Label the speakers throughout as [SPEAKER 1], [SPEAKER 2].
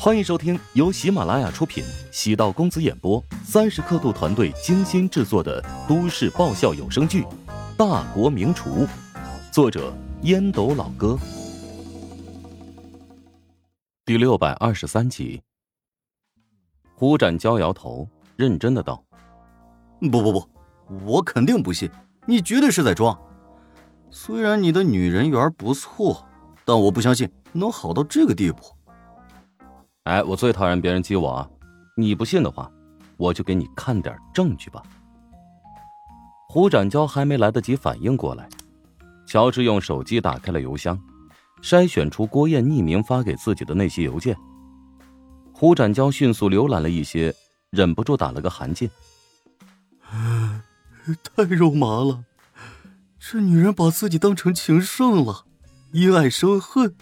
[SPEAKER 1] 欢迎收听由喜马拉雅出品、喜道公子演播、三十刻度团队精心制作的都市爆笑有声剧《大国名厨》，作者烟斗老哥，第六百二十三集。胡展娇摇头，认真的道：“
[SPEAKER 2] 不不不，我肯定不信，你绝对是在装。虽然你的女人缘不错，但我不相信能好到这个地步。”
[SPEAKER 1] 哎，我最讨厌别人激我啊，你不信的话，我就给你看点证据吧。胡展娇还没来得及反应过来，乔治用手机打开了邮箱，筛选出郭燕匿名发给自己的那些邮件。胡展娇迅速浏览了一些，忍不住打了个寒噤。
[SPEAKER 2] 太肉麻了，这女人把自己当成情圣了，因爱生恨，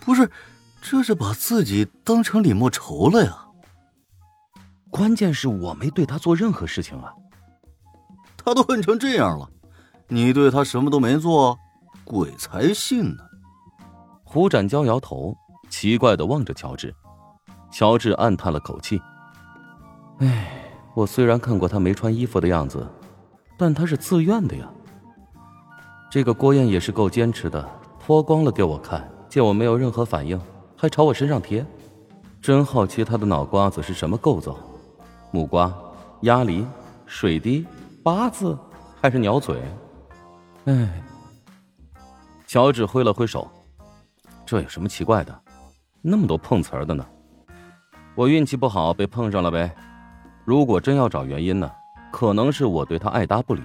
[SPEAKER 2] 不是？这是把自己当成李莫愁了呀！
[SPEAKER 1] 关键是我没对他做任何事情啊。
[SPEAKER 2] 他都恨成这样了，你对他什么都没做，鬼才信呢！
[SPEAKER 1] 胡展娇摇头，奇怪的望着乔治。乔治暗叹了口气：“哎，我虽然看过他没穿衣服的样子，但他是自愿的呀。这个郭燕也是够坚持的，脱光了给我看，见我没有任何反应。”还朝我身上贴，真好奇他的脑瓜子是什么构造？木瓜、鸭梨、水滴、八字，还是鸟嘴？哎，乔治挥了挥手，这有什么奇怪的？那么多碰瓷儿的呢？我运气不好被碰上了呗。如果真要找原因呢，可能是我对他爱答不理，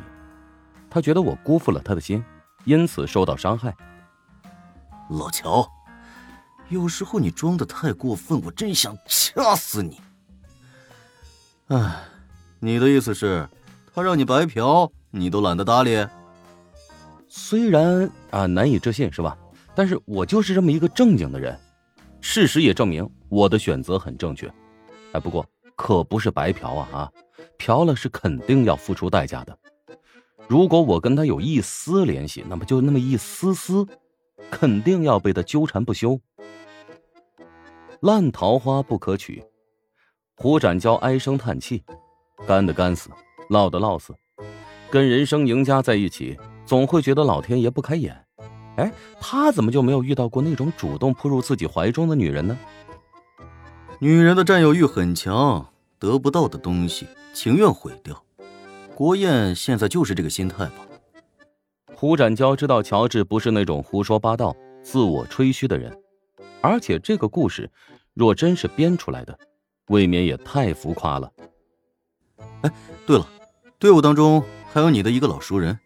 [SPEAKER 1] 他觉得我辜负了他的心，因此受到伤害。
[SPEAKER 2] 老乔。有时候你装的太过分，我真想掐死你！哎，你的意思是，他让你白嫖，你都懒得搭理？
[SPEAKER 1] 虽然啊难以置信是吧？但是我就是这么一个正经的人，事实也证明我的选择很正确。哎，不过可不是白嫖啊啊！嫖了是肯定要付出代价的。如果我跟他有一丝联系，那么就那么一丝丝，肯定要被他纠缠不休。烂桃花不可取，胡展娇唉声叹气，干的干死，涝的涝死，跟人生赢家在一起，总会觉得老天爷不开眼。哎，他怎么就没有遇到过那种主动扑入自己怀中的女人呢？
[SPEAKER 2] 女人的占有欲很强，得不到的东西情愿毁掉。郭燕现在就是这个心态吧？
[SPEAKER 1] 胡展娇知道乔治不是那种胡说八道、自我吹嘘的人，而且这个故事。若真是编出来的，未免也太浮夸了。
[SPEAKER 2] 哎，对了，队伍当中还有你的一个老熟人，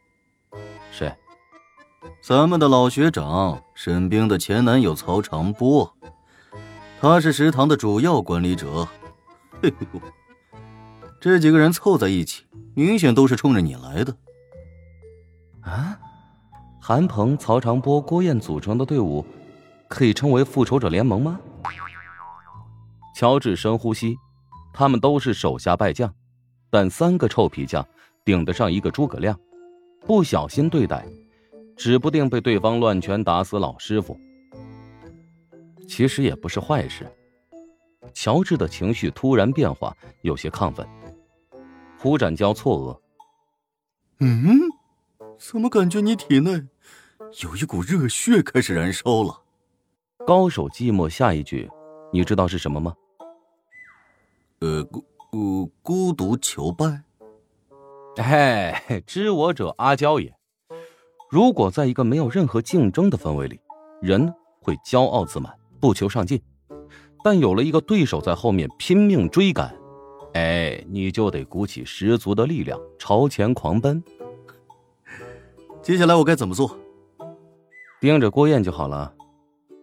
[SPEAKER 1] 谁？
[SPEAKER 2] 咱们的老学长沈冰的前男友曹长波，他是食堂的主要管理者。嘿呦，这几个人凑在一起，明显都是冲着你来的。
[SPEAKER 1] 啊，韩鹏、曹长波、郭燕组成的队伍，可以称为复仇者联盟吗？乔治深呼吸，他们都是手下败将，但三个臭皮匠顶得上一个诸葛亮，不小心对待，指不定被对方乱拳打死老师傅。其实也不是坏事。乔治的情绪突然变化，有些亢奋。胡展娇错愕：“
[SPEAKER 2] 嗯，怎么感觉你体内有一股热血开始燃烧了？”
[SPEAKER 1] 高手寂寞，下一句，你知道是什么吗？
[SPEAKER 2] 呃，孤孤孤独求败。
[SPEAKER 1] 哎，知我者阿娇也。如果在一个没有任何竞争的氛围里，人会骄傲自满，不求上进；但有了一个对手在后面拼命追赶，哎，你就得鼓起十足的力量朝前狂奔。
[SPEAKER 2] 接下来我该怎么做？
[SPEAKER 1] 盯着郭燕就好了。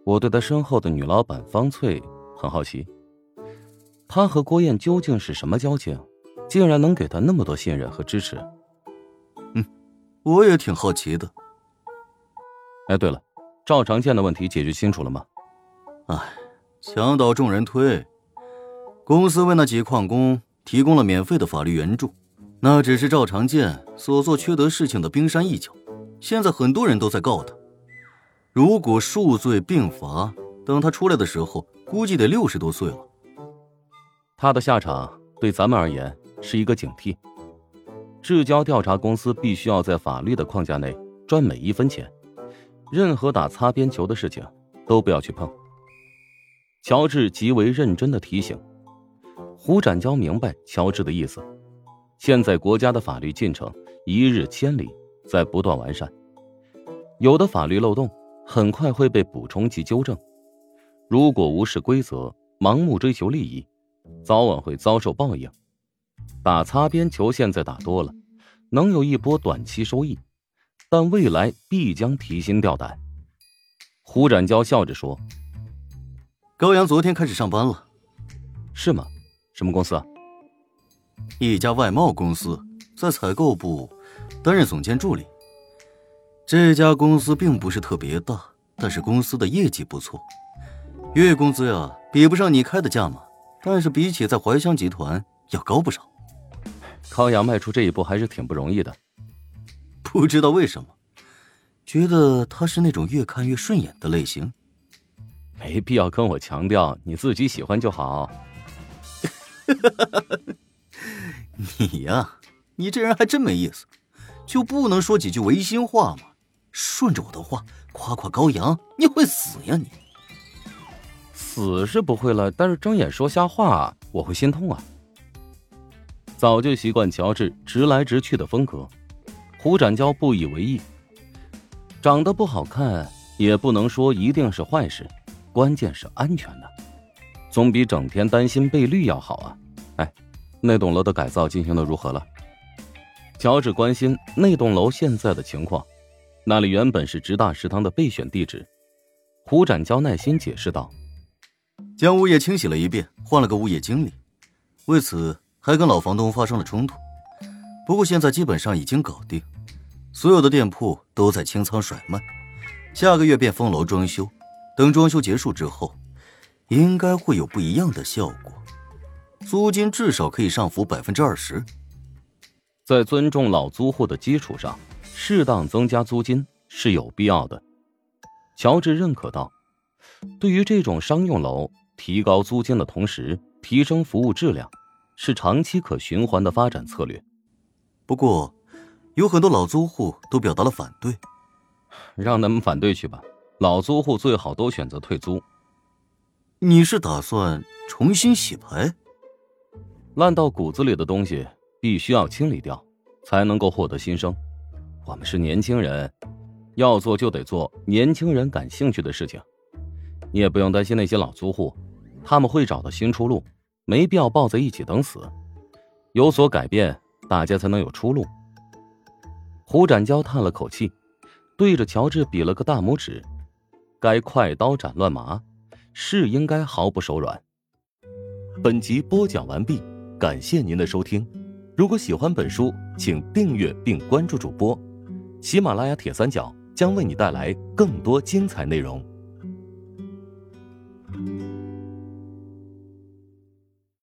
[SPEAKER 1] 我对他身后的女老板方翠很好奇。他和郭燕究竟是什么交情，竟然能给他那么多信任和支持？
[SPEAKER 2] 嗯，我也挺好奇的。
[SPEAKER 1] 哎，对了，赵长健的问题解决清楚了吗？
[SPEAKER 2] 哎，墙倒众人推，公司为那几矿工提供了免费的法律援助，那只是赵长健所做缺德事情的冰山一角。现在很多人都在告他，如果数罪并罚，等他出来的时候，估计得六十多岁了。
[SPEAKER 1] 他的下场对咱们而言是一个警惕。至交调查公司必须要在法律的框架内赚每一分钱，任何打擦边球的事情都不要去碰。乔治极为认真的提醒。胡展娇明白乔治的意思。现在国家的法律进程一日千里，在不断完善，有的法律漏洞很快会被补充及纠正。如果无视规则，盲目追求利益，早晚会遭受报应。打擦边球现在打多了，能有一波短期收益，但未来必将提心吊胆。胡展娇笑着说：“
[SPEAKER 2] 高阳昨天开始上班了，
[SPEAKER 1] 是吗？什么公司啊？”
[SPEAKER 2] 一家外贸公司在采购部担任总监助理。这家公司并不是特别大，但是公司的业绩不错，月工资呀比不上你开的价码，但是比起在怀乡集团要高不少。
[SPEAKER 1] 康阳迈出这一步还是挺不容易的，
[SPEAKER 2] 不知道为什么，觉得他是那种越看越顺眼的类型。
[SPEAKER 1] 没必要跟我强调，你自己喜欢就好。
[SPEAKER 2] 你呀，你这人还真没意思，就不能说几句违心话吗？顺着我的话夸夸高阳，你会死呀你！
[SPEAKER 1] 死是不会了，但是睁眼说瞎话，我会心痛啊。早就习惯乔治直来直去的风格，胡展娇不以为意。长得不好看也不能说一定是坏事，关键是安全的，总比整天担心被绿要好啊。哎。那栋楼的改造进行的如何了？乔治关心那栋楼现在的情况。那里原本是直大食堂的备选地址。胡展娇耐心解释道：“
[SPEAKER 2] 将物业清洗了一遍，换了个物业经理，为此还跟老房东发生了冲突。不过现在基本上已经搞定，所有的店铺都在清仓甩卖。下个月便封楼装修，等装修结束之后，应该会有不一样的效果。”租金至少可以上浮百分之二十，
[SPEAKER 1] 在尊重老租户的基础上，适当增加租金是有必要的。乔治认可道：“对于这种商用楼，提高租金的同时提升服务质量，是长期可循环的发展策略。”
[SPEAKER 2] 不过，有很多老租户都表达了反对，
[SPEAKER 1] 让他们反对去吧。老租户最好都选择退租。
[SPEAKER 2] 你是打算重新洗牌？
[SPEAKER 1] 烂到骨子里的东西必须要清理掉，才能够获得新生。我们是年轻人，要做就得做年轻人感兴趣的事情。你也不用担心那些老租户，他们会找到新出路，没必要抱在一起等死。有所改变，大家才能有出路。胡展娇叹了口气，对着乔治比了个大拇指。该快刀斩乱麻，是应该毫不手软。
[SPEAKER 3] 本集播讲完毕。感谢您的收听，如果喜欢本书，请订阅并关注主播。喜马拉雅铁三角将为你带来更多精彩内容。